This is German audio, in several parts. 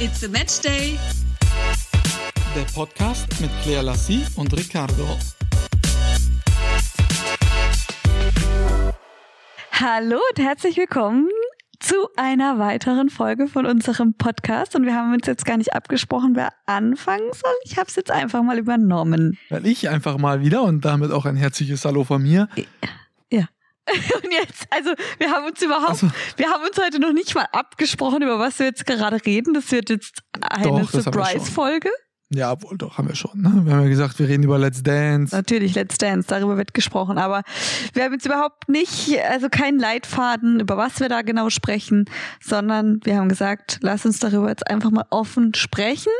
It's a Match Day. Der Podcast mit Claire Lassie und Ricardo. Hallo und herzlich willkommen zu einer weiteren Folge von unserem Podcast. Und wir haben uns jetzt gar nicht abgesprochen, wer anfangen soll. Ich habe es jetzt einfach mal übernommen. Weil ich einfach mal wieder und damit auch ein herzliches Hallo von mir. Ja. Und jetzt, also wir haben uns überhaupt, Also- wir haben uns heute noch nicht mal abgesprochen, über was wir jetzt gerade reden. Das wird jetzt eine. Surprise-Folge. Ja, obwohl doch, haben wir schon. Ne? Wir haben ja gesagt, wir reden über Let's Dance. Natürlich, Let's Dance, darüber wird gesprochen. Aber wir haben jetzt überhaupt nicht, also keinen Leitfaden, über was wir da genau sprechen, sondern wir haben gesagt, lass uns darüber jetzt einfach mal offen sprechen.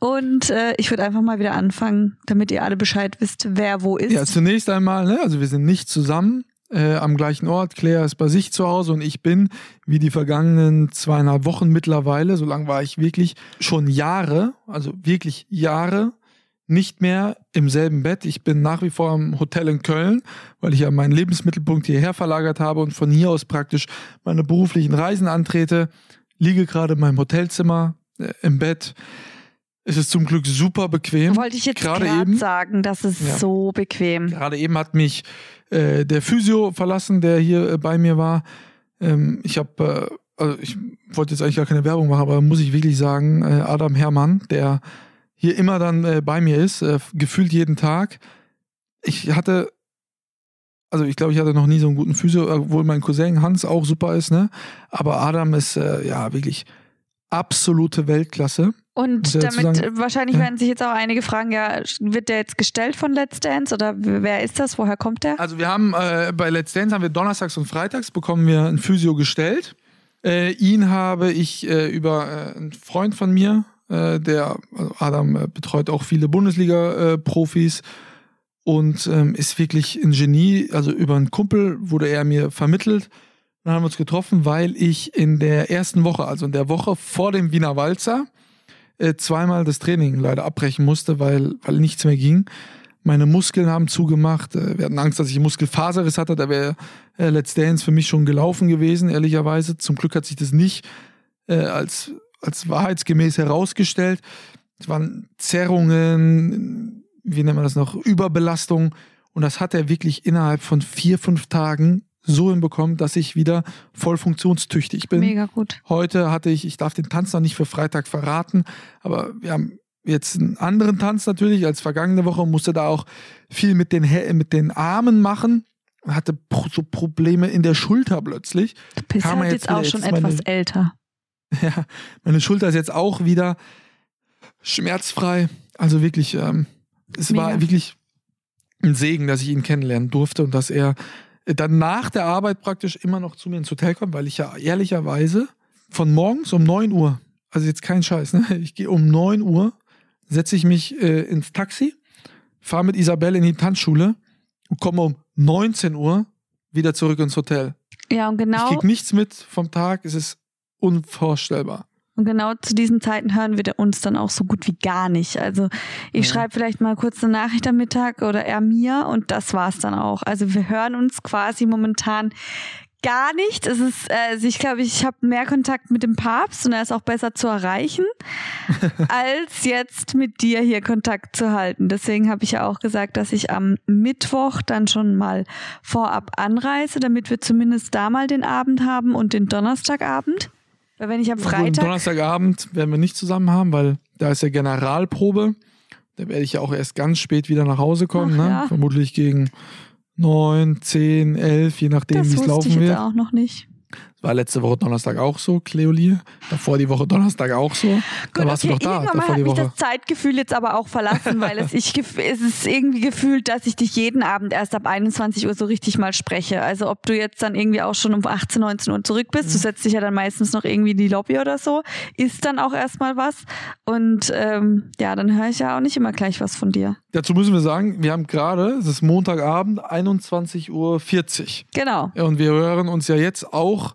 Und äh, ich würde einfach mal wieder anfangen, damit ihr alle Bescheid wisst, wer wo ist. Ja, zunächst einmal, ne? also wir sind nicht zusammen äh, am gleichen Ort. Claire ist bei sich zu Hause und ich bin, wie die vergangenen zweieinhalb Wochen mittlerweile, so lange war ich wirklich schon Jahre, also wirklich Jahre, nicht mehr im selben Bett. Ich bin nach wie vor im Hotel in Köln, weil ich ja meinen Lebensmittelpunkt hierher verlagert habe und von hier aus praktisch meine beruflichen Reisen antrete. Liege gerade in meinem Hotelzimmer äh, im Bett. Es ist zum Glück super bequem. Wollte ich jetzt gerade eben. sagen, das ist Ja. so bequem. Gerade eben hat mich äh, der Physio verlassen, der hier äh, bei mir war. Ähm, ich habe, äh, also ich wollte jetzt eigentlich gar keine Werbung machen, aber muss ich wirklich sagen, äh, Adam Herrmann, der hier immer dann äh, bei mir ist, äh, gefühlt jeden Tag. Ich hatte, also ich glaube, ich hatte noch nie so einen guten Physio, obwohl mein Cousin Hans auch super ist, ne? Aber Adam ist ja wirklich absolute Weltklasse. Und damit sagen- wahrscheinlich Ja. werden sich jetzt auch einige fragen, ja, wird der jetzt gestellt von Let's Dance oder wer ist das? Woher kommt der? Also wir haben äh, bei Let's Dance haben wir donnerstags und freitags bekommen wir ein Physio gestellt. Äh, ihn habe ich äh, über äh, einen Freund von mir, äh, der also Adam äh, betreut auch viele Bundesliga-Profis und ähm, ist wirklich ein Genie. Also über einen Kumpel wurde er mir vermittelt. Dann haben wir uns getroffen, weil ich in der ersten Woche, also in der Woche vor dem Wiener Walzer, äh, zweimal das Training leider abbrechen musste, weil, weil nichts mehr ging. Meine Muskeln haben zugemacht. Äh, Wir hatten Angst, dass ich Muskelfaserriss hatte. Da wäre äh, Let's Dance für mich schon gelaufen gewesen, ehrlicherweise. Zum Glück hat sich das nicht äh, als, als wahrheitsgemäß herausgestellt. Es waren Zerrungen, wie nennt man das noch, Überbelastung. Und das hat er wirklich innerhalb von vier, fünf Tagen so hinbekommen, dass ich wieder voll funktionstüchtig bin. Mega gut. Heute hatte ich, ich darf den Tanz noch nicht für Freitag verraten, aber wir haben jetzt einen anderen Tanz natürlich als vergangene Woche und musste da auch viel mit den, mit den Armen machen. Hatte so Probleme in der Schulter plötzlich. Du bist man halt jetzt jetzt auch schon jetzt meine- etwas älter. Ja, meine Schulter ist jetzt auch wieder schmerzfrei. Also wirklich, ähm, es war Mega. wirklich ein Segen, dass ich ihn kennenlernen durfte und dass er dann nach der Arbeit praktisch immer noch zu mir ins Hotel kommt, weil ich ja ehrlicherweise von morgens um 9 Uhr, also jetzt kein Scheiß, ne? ich gehe um 9 Uhr, setze ich mich äh, ins Taxi, fahre mit Isabelle in die Tanzschule und komme um 19 Uhr wieder zurück ins Hotel. Ja, und Ich genau, krieg nichts mit vom Tag, es ist unvorstellbar. Und genau zu diesen Zeiten hören wir uns dann auch so gut wie gar nicht. Also ich Ja. schreibe vielleicht mal kurz eine Nachricht am Mittag oder er mir und das war's dann auch. Also wir hören uns quasi momentan gar nicht. Es ist, äh, also ich glaube, ich habe mehr Kontakt mit dem Papst und er ist auch besser zu erreichen, als jetzt mit dir hier Kontakt zu halten. Deswegen habe ich ja auch gesagt, dass ich am Mittwoch dann schon mal vorab anreise, damit wir zumindest da mal den Abend haben und den Donnerstagabend. Weil wenn ich am Freitag Donnerstagabend werden wir nicht zusammen haben, weil da ist ja Generalprobe. Da werde ich ja auch erst ganz spät wieder nach Hause kommen. Ach ne? ja. Vermutlich gegen neun, zehn, elf, je nachdem, das wie es ich laufen jetzt wird. auch noch nicht. War letzte Woche Donnerstag auch so, Cleolie. Davor die Woche Donnerstag auch so. da warst du doch da, irgendwann davor hat mich das Zeitgefühl jetzt aber auch verlassen, weil es, ich, es ist irgendwie gefühlt, dass ich dich jeden Abend erst ab 21 Uhr so richtig mal spreche. Also ob du jetzt dann irgendwie auch schon um 18, 19 Uhr zurück bist, Mhm. du setzt dich ja dann meistens noch irgendwie in die Lobby oder so, ist dann auch erstmal was. Und ähm, ja, dann höre ich ja auch nicht immer gleich was von dir. Dazu müssen wir sagen, wir haben gerade, es ist Montagabend, 21.40 Uhr. Genau. Und wir hören uns ja jetzt auch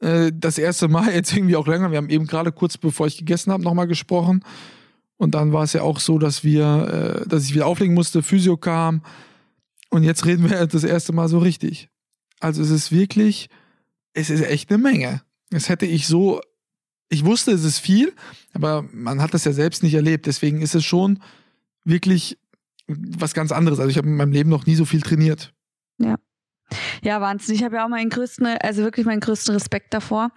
äh, das erste Mal, jetzt irgendwie auch länger. Wir haben eben gerade kurz bevor ich gegessen habe, nochmal gesprochen. Und dann war es ja auch so, dass wir, äh, dass ich wieder auflegen musste, Physio kam. Und jetzt reden wir das erste Mal so richtig. Also es ist wirklich, es ist echt eine Menge. Das hätte ich so ich wusste, es ist viel, aber man hat das ja selbst nicht erlebt. Deswegen ist es schon wirklich was ganz anderes. Also ich habe in meinem Leben noch nie so viel trainiert. Ja. Ja, Wahnsinn. Ich habe ja auch meinen größten, also wirklich meinen größten Respekt davor.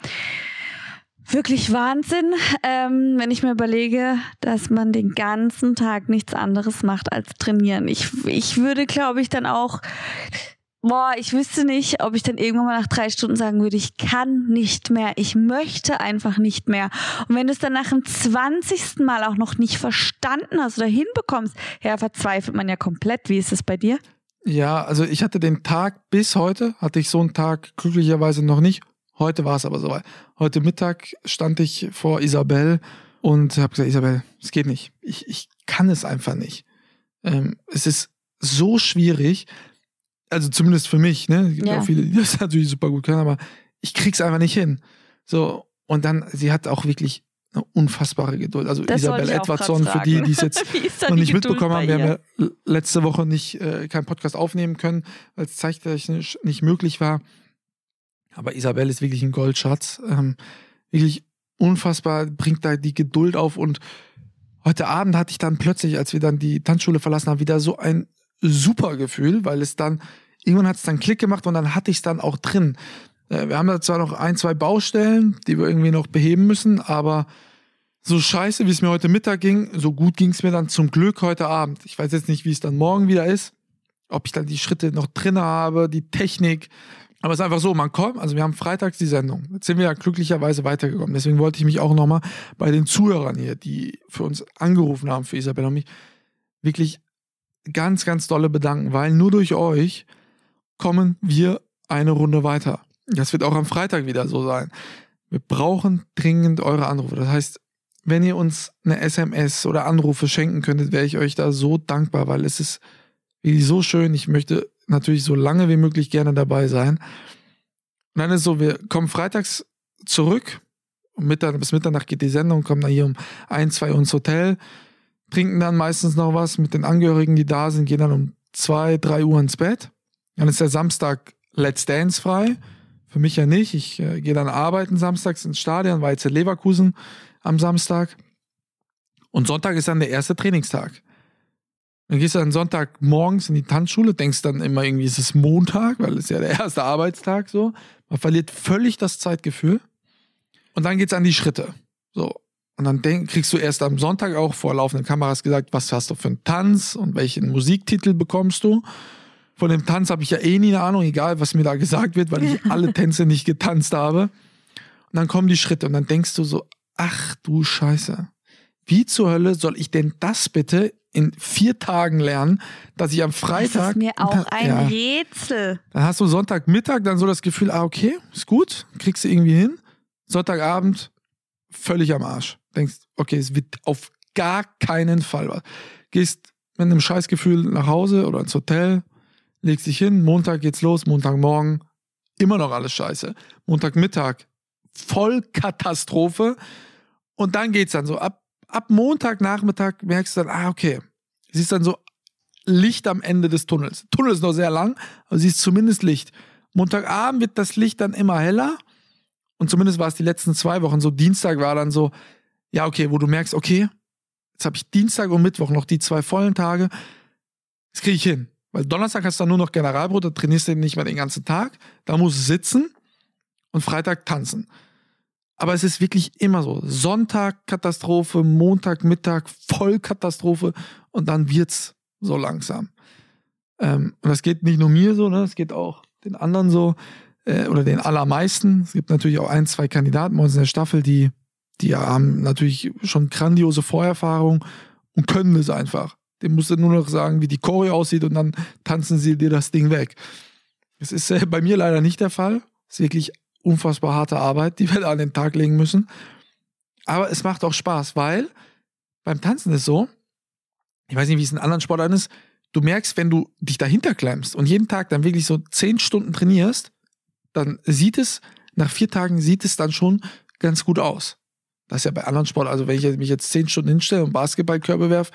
Wirklich Wahnsinn, ähm, wenn ich mir überlege, dass man den ganzen Tag nichts anderes macht als trainieren. Ich, ich würde, glaube ich, dann auch boah, ich wüsste nicht, ob ich dann irgendwann mal nach drei Stunden sagen würde, ich kann nicht mehr, ich möchte einfach nicht mehr. Und wenn du es dann nach dem zwanzigsten Mal auch noch nicht verstanden hast oder hinbekommst, ja, verzweifelt man ja komplett. Wie ist es bei dir? Ja, also ich hatte den Tag bis heute, hatte ich so einen Tag glücklicherweise noch nicht. Heute war es aber soweit. Heute Mittag stand ich vor Isabel und habe gesagt, Isabel, es geht nicht. Ich, ich kann es einfach nicht. Ähm, es ist so schwierig, also zumindest für mich, ne? Es gibt ja. auch viele, die das natürlich super gut können, aber ich krieg's einfach nicht hin. So, und dann, sie hat auch wirklich eine unfassbare Geduld. Also das Isabel Edwardson, für die, die es jetzt noch nicht mitbekommen haben, wir haben ja letzte Woche nicht äh, keinen Podcast aufnehmen können, weil es zeittechnisch nicht möglich war. Aber Isabel ist wirklich ein Goldschatz. Ähm, wirklich unfassbar, bringt da die Geduld auf und heute Abend hatte ich dann plötzlich, als wir dann die Tanzschule verlassen haben, wieder so ein super Gefühl, weil es dann, irgendwann hat es dann Klick gemacht und dann hatte ich es dann auch drin. Äh, wir haben da zwar noch ein, zwei Baustellen, die wir irgendwie noch beheben müssen, aber so scheiße, wie es mir heute Mittag ging, so gut ging es mir dann zum Glück heute Abend. Ich weiß jetzt nicht, wie es dann morgen wieder ist, ob ich dann die Schritte noch drin habe, die Technik. Aber es ist einfach so, man kommt, also wir haben freitags die Sendung. Jetzt sind wir ja glücklicherweise weitergekommen. Deswegen wollte ich mich auch nochmal bei den Zuhörern hier, die für uns angerufen haben, für Isabella und mich, wirklich ganz, ganz dolle bedanken, weil nur durch euch kommen wir eine Runde weiter. Das wird auch am Freitag wieder so sein. Wir brauchen dringend eure Anrufe. Das heißt, wenn ihr uns eine SMS oder Anrufe schenken könntet, wäre ich euch da so dankbar, weil es ist wirklich so schön. Ich möchte natürlich so lange wie möglich gerne dabei sein. Und dann ist es so, wir kommen freitags zurück. Mittag, bis Mitternacht geht die Sendung, kommen dann hier um ein, zwei ins Hotel trinken dann meistens noch was mit den Angehörigen, die da sind, gehen dann um zwei, drei Uhr ins Bett. Dann ist der Samstag Let's Dance frei. Für mich ja nicht. Ich äh, gehe dann arbeiten samstags ins Stadion, war jetzt in Leverkusen am Samstag. Und Sonntag ist dann der erste Trainingstag. Dann gehst du dann Sonntag morgens in die Tanzschule, denkst dann immer irgendwie, ist es Montag, weil es ist ja der erste Arbeitstag so. Man verliert völlig das Zeitgefühl. Und dann geht's an die Schritte. So. Und dann denk, kriegst du erst am Sonntag auch vor laufenden Kameras gesagt, was hast du für einen Tanz und welchen Musiktitel bekommst du. Von dem Tanz habe ich ja eh nie eine Ahnung, egal was mir da gesagt wird, weil ich alle Tänze nicht getanzt habe. Und dann kommen die Schritte und dann denkst du so, ach du Scheiße. Wie zur Hölle soll ich denn das bitte in vier Tagen lernen, dass ich am Freitag. Das ist mir auch ein ja, Rätsel. Dann hast du Sonntagmittag dann so das Gefühl, ah, okay, ist gut, kriegst du irgendwie hin. Sonntagabend völlig am Arsch denkst, okay, es wird auf gar keinen Fall was. Gehst mit einem Scheißgefühl nach Hause oder ins Hotel, legst dich hin, Montag geht's los, Montagmorgen, immer noch alles scheiße. Montagmittag, voll Katastrophe. Und dann geht's dann so, ab, ab Montagnachmittag merkst du dann, ah, okay, es ist dann so Licht am Ende des Tunnels. Tunnel ist noch sehr lang, aber sie ist zumindest Licht. Montagabend wird das Licht dann immer heller. Und zumindest war es die letzten zwei Wochen so. Dienstag war dann so, ja, okay, wo du merkst, okay, jetzt habe ich Dienstag und Mittwoch noch die zwei vollen Tage, das kriege ich hin. Weil Donnerstag hast du dann nur noch Generalbrot, da trainierst du nicht mehr den ganzen Tag, da musst du sitzen und Freitag tanzen. Aber es ist wirklich immer so. Sonntag Katastrophe, Montag, Mittag Vollkatastrophe und dann wird's so langsam. Ähm, und das geht nicht nur mir so, ne? das geht auch den anderen so äh, oder den allermeisten. Es gibt natürlich auch ein, zwei Kandidaten bei uns in der Staffel, die die haben natürlich schon grandiose Vorerfahrung und können es einfach. Dem musst du nur noch sagen, wie die Choreo aussieht und dann tanzen sie dir das Ding weg. Das ist äh, bei mir leider nicht der Fall. Das ist wirklich unfassbar harte Arbeit, die wir da an den Tag legen müssen. Aber es macht auch Spaß, weil beim Tanzen ist so, ich weiß nicht, wie es in anderen Sportarten ist, du merkst, wenn du dich dahinter klemmst und jeden Tag dann wirklich so zehn Stunden trainierst, dann sieht es, nach vier Tagen sieht es dann schon ganz gut aus. Das ist ja bei anderen Sportarten, also wenn ich mich jetzt zehn Stunden hinstelle und Basketballkörbe werfe,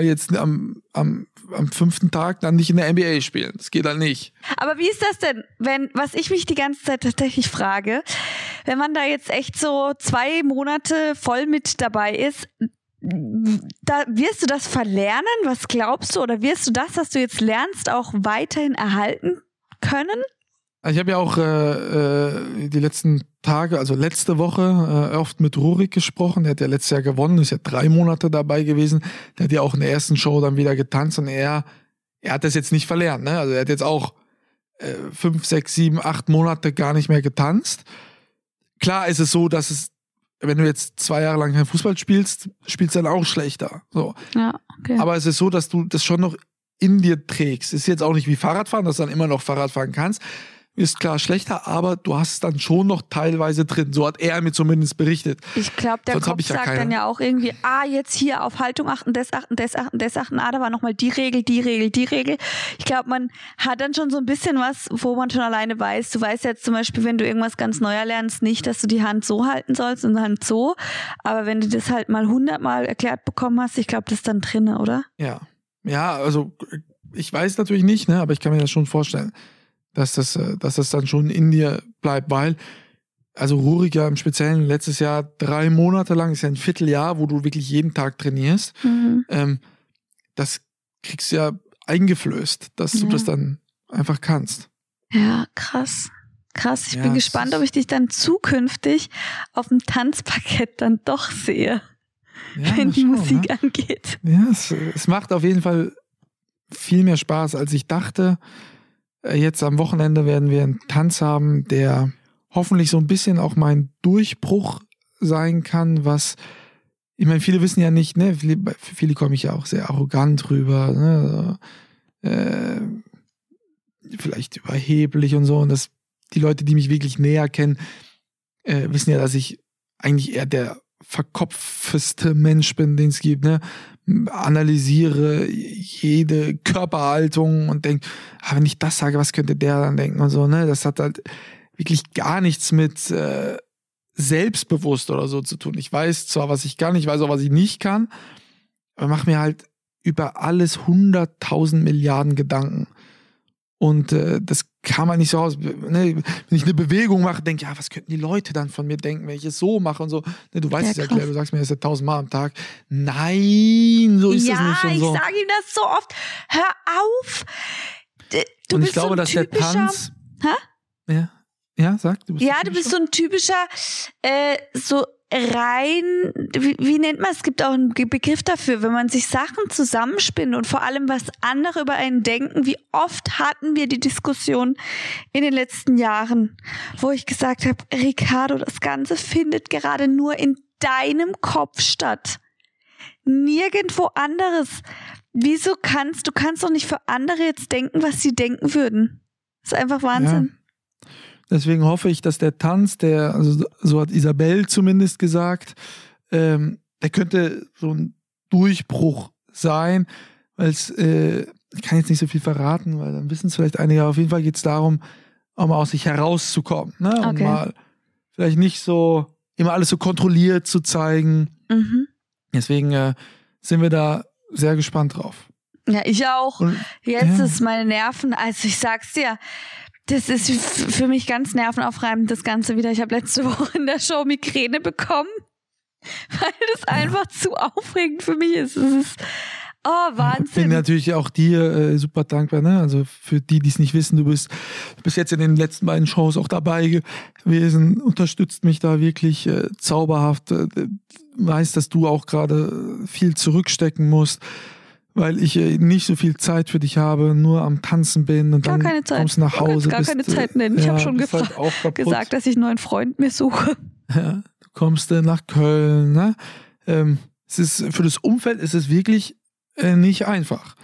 jetzt am, am, am fünften Tag dann nicht in der NBA spielen. Das geht dann nicht. Aber wie ist das denn, wenn, was ich mich die ganze Zeit tatsächlich frage, wenn man da jetzt echt so zwei Monate voll mit dabei ist, da wirst du das verlernen? Was glaubst du? Oder wirst du das, was du jetzt lernst, auch weiterhin erhalten können? Ich habe ja auch äh, äh, die letzten Tage, also letzte Woche, äh, oft mit Rurik gesprochen. Der hat ja letztes Jahr gewonnen, ist ja drei Monate dabei gewesen. Der hat ja auch in der ersten Show dann wieder getanzt und er, er hat das jetzt nicht verlernt. Ne? Also er hat jetzt auch äh, fünf, sechs, sieben, acht Monate gar nicht mehr getanzt. Klar ist es so, dass es, wenn du jetzt zwei Jahre lang kein Fußball spielst, spielst du dann auch schlechter. So. Ja, okay. Aber es ist so, dass du das schon noch in dir trägst. Ist jetzt auch nicht wie Fahrradfahren, dass du dann immer noch Fahrrad fahren kannst ist klar schlechter, aber du hast es dann schon noch teilweise drin. So hat er mir zumindest berichtet. Ich glaube, der Sonst Kopf ja sagt keine. dann ja auch irgendwie, ah, jetzt hier auf Haltung achten, das achten, das achten, das achten, ah, da war nochmal die Regel, die Regel, die Regel. Ich glaube, man hat dann schon so ein bisschen was, wo man schon alleine weiß. Du weißt jetzt zum Beispiel, wenn du irgendwas ganz Neuer lernst, nicht, dass du die Hand so halten sollst und die Hand so. Aber wenn du das halt mal hundertmal erklärt bekommen hast, ich glaube, das ist dann drinne, oder? Ja. Ja, also ich weiß natürlich nicht, ne, aber ich kann mir das schon vorstellen dass das, äh, dass das dann schon in dir bleibt, weil, also Rurik ja im Speziellen letztes Jahr drei Monate lang, ist ja ein Vierteljahr, wo du wirklich jeden Tag trainierst. Mhm. Ähm, das kriegst du ja eingeflößt, dass ja. du das dann einfach kannst. Ja, krass. Krass. Ich ja, bin gespannt, ob ich dich dann zukünftig auf dem Tanzparkett dann doch sehe, ja, wenn die schauen, Musik ne? angeht. Ja, es, es macht auf jeden Fall viel mehr Spaß, als ich dachte. Äh, jetzt am Wochenende werden wir einen Tanz haben, der hoffentlich so ein bisschen auch mein Durchbruch sein kann, was ich meine, viele wissen ja nicht, ne, viele, viele komme ich ja auch sehr arrogant rüber, ne, äh, vielleicht überheblich und so. Und das, die Leute, die mich wirklich näher kennen, äh, wissen ja, dass ich eigentlich eher der verkopfteste Mensch bin, den es gibt, ne? Analysiere jede Körperhaltung und denke, ah, wenn ich das sage, was könnte der dann denken und so, ne? Das hat halt wirklich gar nichts mit äh, selbstbewusst oder so zu tun. Ich weiß zwar, was ich kann, ich weiß auch, was ich nicht kann, aber mach mir halt über alles hunderttausend Milliarden Gedanken. Und äh, das kann man nicht so aus. Ne? Wenn ich eine Bewegung mache, denke ich, ja, was könnten die Leute dann von mir denken, wenn ich es so mache und so. Ne, du weißt ja, es ja, Claire, du sagst mir das ja tausendmal am Tag. Nein, so ist ja, es nicht. Und so. ich sage ihm das so oft. Hör auf. Du und ich glaube, so dass der Tanz. Hä? Ja. Ja, sag. Du bist ja, du bist so ein typischer, äh, so rein, wie, wie nennt man es? Es gibt auch einen Begriff dafür, wenn man sich Sachen zusammenspinnt und vor allem was andere über einen denken. Wie oft hatten wir die Diskussion in den letzten Jahren, wo ich gesagt habe, Ricardo, das Ganze findet gerade nur in deinem Kopf statt. Nirgendwo anderes. Wieso kannst du kannst doch nicht für andere jetzt denken, was sie denken würden? Das ist einfach Wahnsinn. Ja. Deswegen hoffe ich, dass der Tanz, der, also so hat Isabel zumindest gesagt, ähm, der könnte so ein Durchbruch sein, weil es, äh, ich kann jetzt nicht so viel verraten, weil dann wissen es vielleicht einige, auf jeden Fall geht es darum, auch mal aus sich herauszukommen. Ne? Und okay. mal vielleicht nicht so immer alles so kontrolliert zu zeigen. Mhm. Deswegen äh, sind wir da sehr gespannt drauf. Ja, ich auch. Und, Jetzt ja. ist meine Nerven, also ich sag's dir, das ist für mich ganz nervenaufreibend, das Ganze wieder. Ich habe letzte Woche in der Show Migräne bekommen, weil das einfach zu aufregend für mich ist. Es ist Oh, Wahnsinn. Ich bin natürlich auch dir äh, super dankbar, ne? Also für die, die es nicht wissen, du bist bis jetzt in den letzten beiden Shows auch dabei gewesen, unterstützt mich da wirklich äh, zauberhaft, äh, weiß, dass du auch gerade viel zurückstecken musst weil ich äh, nicht so viel Zeit für dich habe, nur am Tanzen bin und gar dann kommst du nach Hause. Gar keine Zeit äh, nennen. Ich ja, habe schon halt gesagt, dass ich einen neuen Freund mir suche. Ja, du kommst äh, nach Köln. Ne? Ähm, es ist, für das Umfeld ist es wirklich äh, nicht einfach.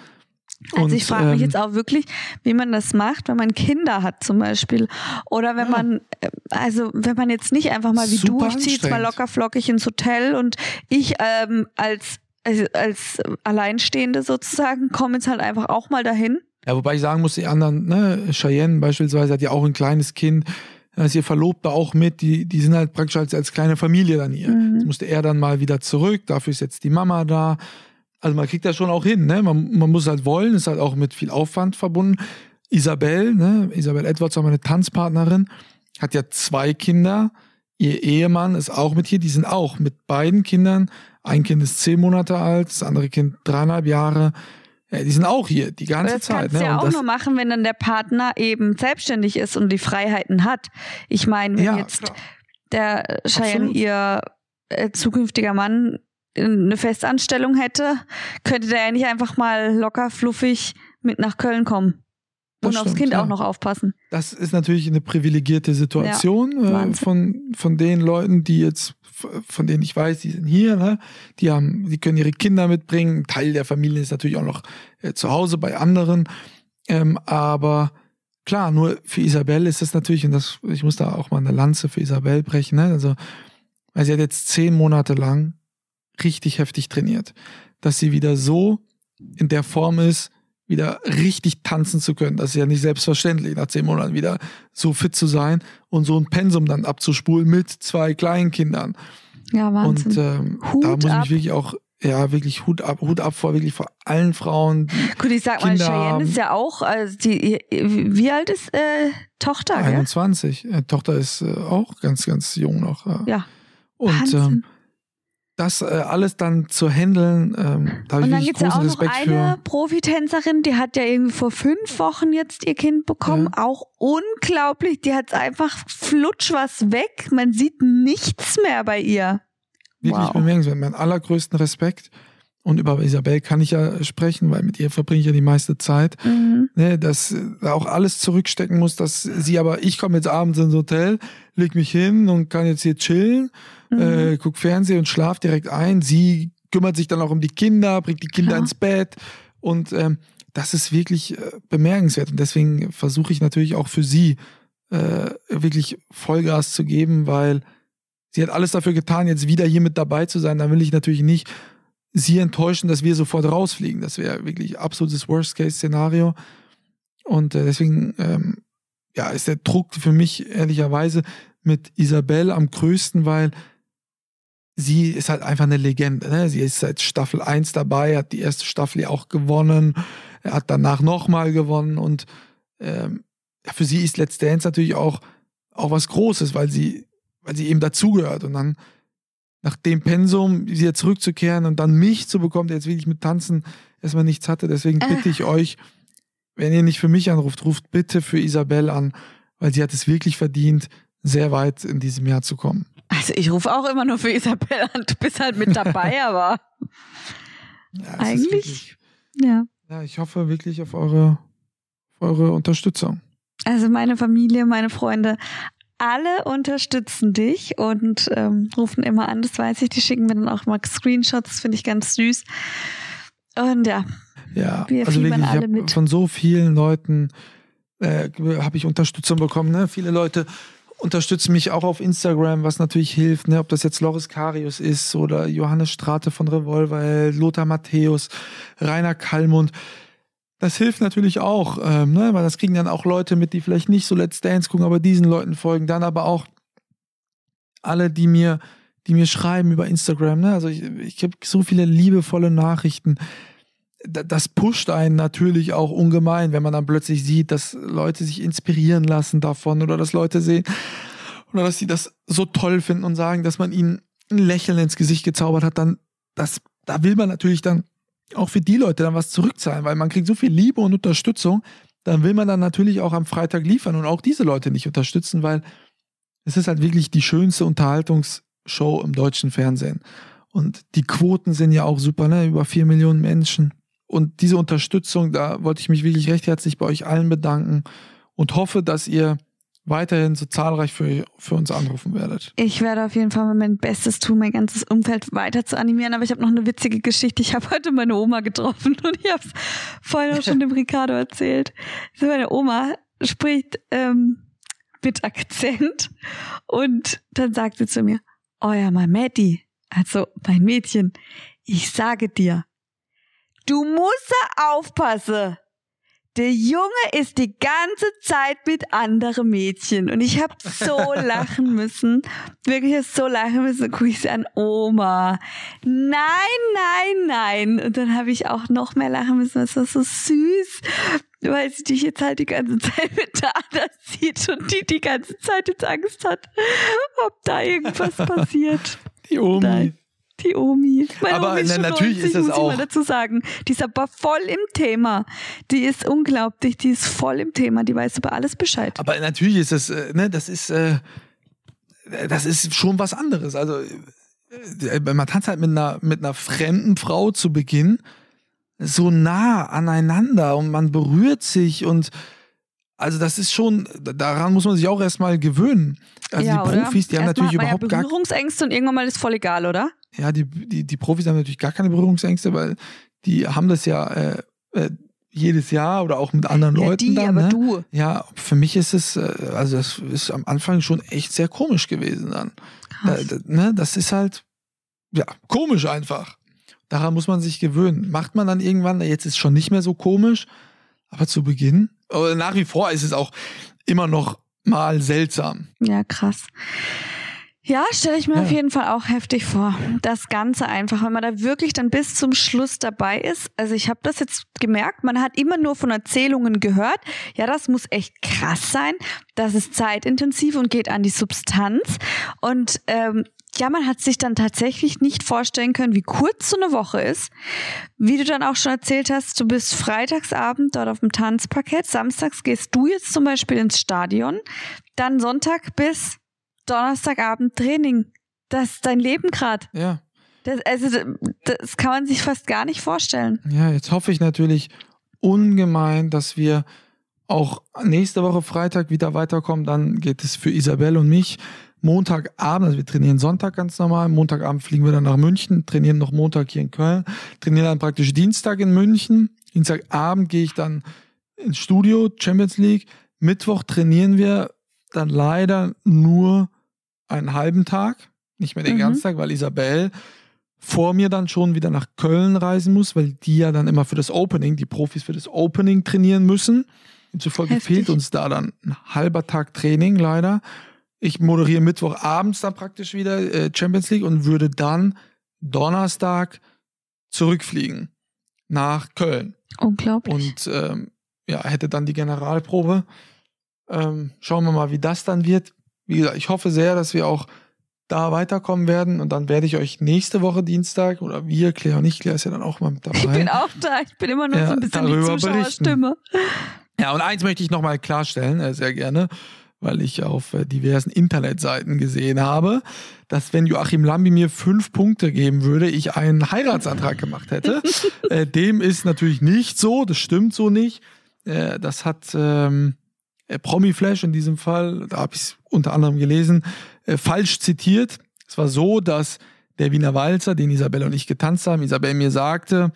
Also und, ich frage mich ähm, jetzt auch wirklich, wie man das macht, wenn man Kinder hat zum Beispiel. Oder wenn ja. man, also wenn man jetzt nicht einfach mal wie du, ich ziehe jetzt mal locker flockig ins Hotel und ich ähm, als also als Alleinstehende sozusagen, kommen jetzt halt einfach auch mal dahin. Ja, wobei ich sagen muss, die anderen, ne, Cheyenne beispielsweise hat ja auch ein kleines Kind, da ist ihr Verlobter auch mit, die, die sind halt praktisch als, als kleine Familie dann hier. Mhm. Jetzt musste er dann mal wieder zurück, dafür ist jetzt die Mama da. Also man kriegt das schon auch hin, ne? Man, man muss halt wollen, ist halt auch mit viel Aufwand verbunden. Isabel, ne, Isabel Edwards war meine Tanzpartnerin, hat ja zwei Kinder Ihr Ehemann ist auch mit hier, die sind auch mit beiden Kindern. Ein Kind ist zehn Monate alt, das andere Kind dreieinhalb Jahre. Ja, die sind auch hier die ganze das Zeit. kannst ne? ja Und auch nur machen, wenn dann der Partner eben selbstständig ist und die Freiheiten hat. Ich meine, wenn ja, jetzt klar. der Cheyenne Absolut. ihr äh, zukünftiger Mann eine Festanstellung hätte, könnte der ja nicht einfach mal locker fluffig mit nach Köln kommen. Und aufs Kind ja. auch noch aufpassen. Das ist natürlich eine privilegierte Situation äh, Wahnsinn. von, von den Leuten, die jetzt, von denen ich weiß, die sind hier, ne? die haben, die können ihre Kinder mitbringen. Ein Teil der Familie ist natürlich auch noch äh, zu Hause bei anderen. Ähm, aber klar, nur für Isabel ist das natürlich, und das, ich muss da auch mal eine Lanze für Isabel brechen, ne? Also, weil sie hat jetzt zehn Monate lang richtig heftig trainiert, dass sie wieder so in der Form ist, wieder richtig tanzen zu können. Das ist ja nicht selbstverständlich, nach zehn Monaten wieder so fit zu sein und so ein Pensum dann abzuspulen mit zwei Kleinkindern. Ja, Wahnsinn. Und ähm, da muss ich ab. mich wirklich auch, ja, wirklich Hut ab, Hut ab vor wirklich vor allen Frauen, Gut, ich sag mal, Kinder Cheyenne haben. ist ja auch, also die, wie alt ist äh, Tochter, gell? 21. Äh, Tochter ist äh, auch ganz, ganz jung noch. Äh. Ja. Und Wahnsinn. ähm, das äh, alles dann zu handeln, ähm, da habe Und ich dann wirklich gibt's ja großen auch noch Respekt eine für. Profitänzerin, die hat ja irgendwie vor fünf Wochen jetzt ihr Kind bekommen. Ja. Auch unglaublich. Die hat einfach flutsch was weg. Man sieht nichts mehr bei ihr. Wirklich Wow. bemerkenswert. Mein allergrößten Respekt. Und über Isabel kann ich ja sprechen, weil mit ihr verbringe ich ja die meiste Zeit. Mhm. Ne, dass äh, da auch alles zurückstecken muss, dass sie aber, ich komme jetzt abends ins Hotel, leg mich hin und kann jetzt hier chillen, Mhm. äh, guck Fernsehen und schlaf direkt ein. Sie kümmert sich dann auch um die Kinder, bringt die Kinder Klar. ins Bett und ähm, das ist wirklich äh, bemerkenswert und deswegen versuche ich natürlich auch für sie äh, wirklich Vollgas zu geben, weil sie hat alles dafür getan, jetzt wieder hier mit dabei zu sein. Da will ich natürlich nicht sie enttäuschen, dass wir sofort rausfliegen. Das wäre wirklich absolutes Worst-Case-Szenario. Und äh, deswegen ähm, ja, ist der Druck für mich ehrlicherweise mit Isabel am größten, weil sie ist halt einfach eine Legende. Ne? Sie ist seit Staffel 1 dabei, hat die erste Staffel ja auch gewonnen, hat danach nochmal gewonnen und ähm, für sie ist Let's Dance natürlich auch, auch was Großes, weil sie, weil sie eben dazugehört und dann nach dem Pensum wieder zurückzukehren und dann mich zu bekommen, der jetzt wirklich mit Tanzen erstmal nichts hatte. Deswegen bitte ich euch, wenn ihr nicht für mich anruft, ruft bitte für Isabel an, weil sie hat es wirklich verdient, sehr weit in diesem Jahr zu kommen. Also ich rufe auch immer nur für Isabel an. Du bist halt mit dabei, aber Ja, Eigentlich- ja. ja, ich hoffe wirklich auf eure, auf eure Unterstützung. Also meine Familie, meine Freunde, alle unterstützen dich und ähm, rufen immer an, das weiß ich. Die schicken mir dann auch mal Screenshots, das finde ich ganz süß. Und ja, Ja, Wir also wirklich, ich alle habe mit. von so vielen Leuten äh, habe ich Unterstützung bekommen. Ne? Viele Leute unterstützen mich auch auf Instagram, was natürlich hilft. Ne? Ob das jetzt Loris Karius ist oder Johannes Strate von Revolver, Lothar Matthäus, Rainer Kallmund. Das hilft natürlich auch, ähm, ne? weil das kriegen dann auch Leute mit, die vielleicht nicht so Let's Dance gucken, aber diesen Leuten folgen. Dann aber auch alle, die mir, die mir schreiben über Instagram. Ne? Also ich, ich habe so viele liebevolle Nachrichten da- das pusht einen natürlich auch ungemein, wenn man dann plötzlich sieht, dass Leute sich inspirieren lassen davon oder dass Leute sehen oder dass sie das so toll finden und sagen, dass man ihnen ein Lächeln ins Gesicht gezaubert hat, dann das, da will man natürlich dann auch für die Leute dann was zurückzahlen, weil man kriegt so viel Liebe und Unterstützung, dann will man dann natürlich auch am Freitag liefern und auch diese Leute nicht unterstützen, weil es ist halt wirklich die schönste Unterhaltungsshow im deutschen Fernsehen. Und die Quoten sind ja auch super, ne? Über vier Millionen Menschen. Und diese Unterstützung, da wollte ich mich wirklich recht herzlich bei euch allen bedanken und hoffe, dass ihr weiterhin so zahlreich für, für uns anrufen werdet. ich werde auf jeden Fall mein Bestes tun, mein ganzes Umfeld weiter zu animieren. Aber ich habe noch eine witzige Geschichte. Ich habe heute meine Oma getroffen und ich habe es vorhin auch schon dem Ricardo erzählt. Also meine Oma spricht ähm, mit Akzent und dann sagt sie zu mir, oh ja, mein Mädi, also mein Mädchen, ich sage dir, du musst aufpassen. Der Junge ist die ganze Zeit mit anderen Mädchen und ich habe so lachen müssen, wirklich so lachen müssen. Guck ich sie an, Oma. Nein, nein, nein. Und dann habe ich auch noch mehr lachen müssen. Das war so süß. weil sie dich jetzt halt die ganze Zeit mit Dana sieht und die die ganze Zeit jetzt Angst hat, ob da irgendwas passiert. Die Omi. Nein. Die Omi. Meine Aber Omi ist na, natürlich 90, ist das muss auch- Ich mal dazu sagen. Die ist aber voll im Thema. Die ist unglaublich. Die ist voll im Thema. Die weiß über alles Bescheid. Aber natürlich ist das, äh, ne, das ist, äh, das ist schon was anderes. Also äh, man tanzt halt mit einer, mit einer fremden Frau zu Beginn so nah aneinander und man berührt sich und also das ist schon, daran muss man sich auch erstmal gewöhnen. Also ja, die oder? Profis, die haben Erstmal natürlich überhaupt ja gar Berührungsängste und irgendwann mal ist voll egal, oder? Ja, die, die, die Profis haben natürlich gar keine Berührungsängste, weil die haben das ja äh, äh, jedes Jahr oder auch mit anderen ja, Leuten die, dann. aber ne? du. Ja, für mich ist es, äh, also das ist am Anfang schon echt sehr komisch gewesen dann. Da, Krass. da, ne, das ist halt, ja, komisch einfach. Daran muss man sich gewöhnen. Macht man dann irgendwann, jetzt ist es schon nicht mehr so komisch, aber zu Beginn, nach wie vor ist es auch immer noch mal seltsam. Ja, krass. Ja, stelle ich mir Ja. auf jeden Fall auch heftig vor. Das Ganze einfach, wenn man da wirklich dann bis zum Schluss dabei ist. Also ich habe das jetzt gemerkt, man hat immer nur von Erzählungen gehört. Ja, das muss echt krass sein. Das ist zeitintensiv und geht an die Substanz. Und ähm, ja, man hat sich dann tatsächlich nicht vorstellen können, wie kurz so eine Woche ist. Wie du dann auch schon erzählt hast, du bist freitagsabend dort auf dem Tanzparkett, samstags gehst du jetzt zum Beispiel ins Stadion, dann Sonntag bis Donnerstagabend Training. Das ist dein Leben gerade. Ja. Das, also, das kann man sich fast gar nicht vorstellen. Ja, jetzt hoffe ich natürlich ungemein, dass wir auch nächste Woche Freitag wieder weiterkommen. Dann geht es für Isabel und mich Montagabend, also wir trainieren Sonntag ganz normal. Montagabend fliegen wir dann nach München, trainieren noch Montag hier in Köln, trainieren dann praktisch Dienstag in München. Dienstagabend gehe ich dann ins Studio, Champions League. Mittwoch trainieren wir dann leider nur einen halben Tag, nicht mehr den Mhm. ganzen Tag, weil Isabel vor mir dann schon wieder nach Köln reisen muss, weil die ja dann immer für das Opening, die Profis für das Opening trainieren müssen. Demzufolge Heftig. fehlt uns da dann ein halber Tag Training leider. Ich moderiere Mittwochabends dann praktisch wieder äh, Champions League und würde dann Donnerstag zurückfliegen nach Köln Unglaublich. und ähm, ja, hätte dann die Generalprobe. Ähm, schauen wir mal, wie das dann wird. Wie gesagt, ich hoffe sehr, dass wir auch da weiterkommen werden und dann werde ich euch nächste Woche Dienstag oder wir, Claire und ich, Claire ist ja dann auch mal mit dabei. ich bin auch da. Ich bin immer nur Ja, so ein bisschen die Zuschauerstimme. Ja, und eins möchte ich nochmal klarstellen, äh, sehr gerne, weil ich auf äh, diversen Internetseiten gesehen habe, dass wenn Joachim Lambi mir fünf Punkte geben würde, ich einen Heiratsantrag gemacht hätte. äh, dem ist natürlich nicht so, das stimmt so nicht. Das hat ähm, äh, Promiflash in diesem Fall, da habe ich es unter anderem gelesen, äh, falsch zitiert. Es war so, dass der Wiener Walzer, den Isabelle und ich getanzt haben, Isabelle mir sagte,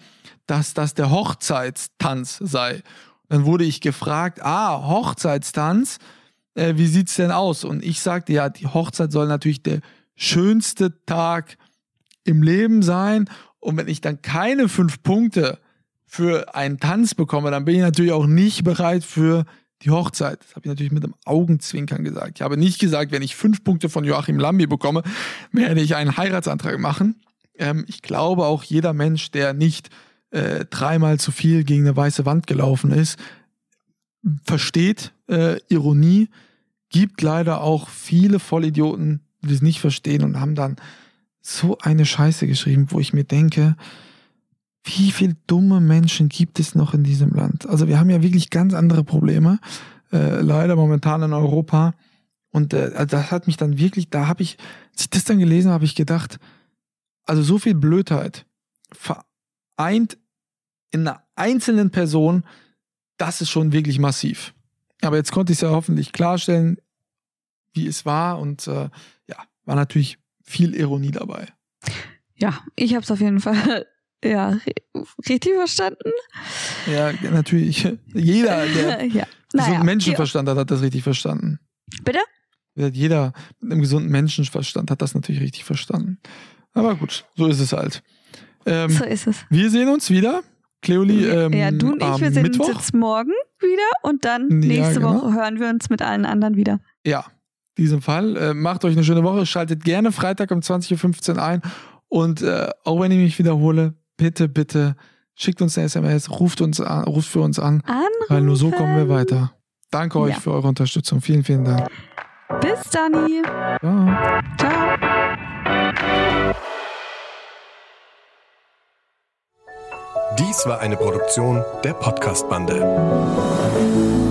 dass das der Hochzeitstanz sei. Dann wurde ich gefragt, ah, Hochzeitstanz, äh, wie sieht's denn aus? Und ich sagte, ja, die Hochzeit soll natürlich der schönste Tag im Leben sein. Und wenn ich dann keine fünf Punkte für einen Tanz bekomme, dann bin ich natürlich auch nicht bereit für die Hochzeit. Das habe ich natürlich mit einem Augenzwinkern gesagt. Ich habe nicht gesagt, wenn ich fünf Punkte von Joachim Lambi bekomme, werde ich einen Heiratsantrag machen. Ähm, ich glaube auch jeder Mensch, der nicht äh, dreimal zu viel gegen eine weiße Wand gelaufen ist, versteht äh, Ironie, gibt leider auch viele Vollidioten, die das nicht verstehen und haben dann so eine Scheiße geschrieben, wo ich mir denke, wie viele dumme Menschen gibt es noch in diesem Land? Also wir haben ja wirklich ganz andere Probleme, äh, leider momentan in Europa. Und äh, das hat mich dann wirklich, da habe ich, als ich das dann gelesen habe, habe ich gedacht, also so viel Blödheit vereint in einer einzelnen Person, das ist schon wirklich massiv. Aber jetzt konnte ich es ja hoffentlich klarstellen, wie es war und äh, ja, war natürlich viel Ironie dabei. Ja, ich habe es auf jeden Fall ja, ri- richtig verstanden. Ja, natürlich. Jeder, der ja. gesunden Menschenverstand hat, hat das richtig verstanden. Bitte? Jeder mit einem gesunden Menschenverstand hat das natürlich richtig verstanden. Aber gut, so ist es halt. Ähm, So ist es. wir sehen uns wieder. Cleoli, ähm, ja, du und ich, wir sehen Mittwoch. uns jetzt morgen wieder und dann Ja, nächste genau. Woche hören wir uns mit allen anderen wieder. Ja, in diesem Fall. Äh, macht euch eine schöne Woche. Schaltet gerne Freitag um 20.15 Uhr ein. Und äh, auch wenn ich mich wiederhole, bitte, bitte schickt uns eine SMS, ruft uns an, ruft für uns an, Anrufen. weil nur so kommen wir weiter. Danke euch Ja. für eure Unterstützung. Vielen, vielen Dank. Bis dann. Ciao. Ciao. Dies war eine Produktion der Podcast-Bande.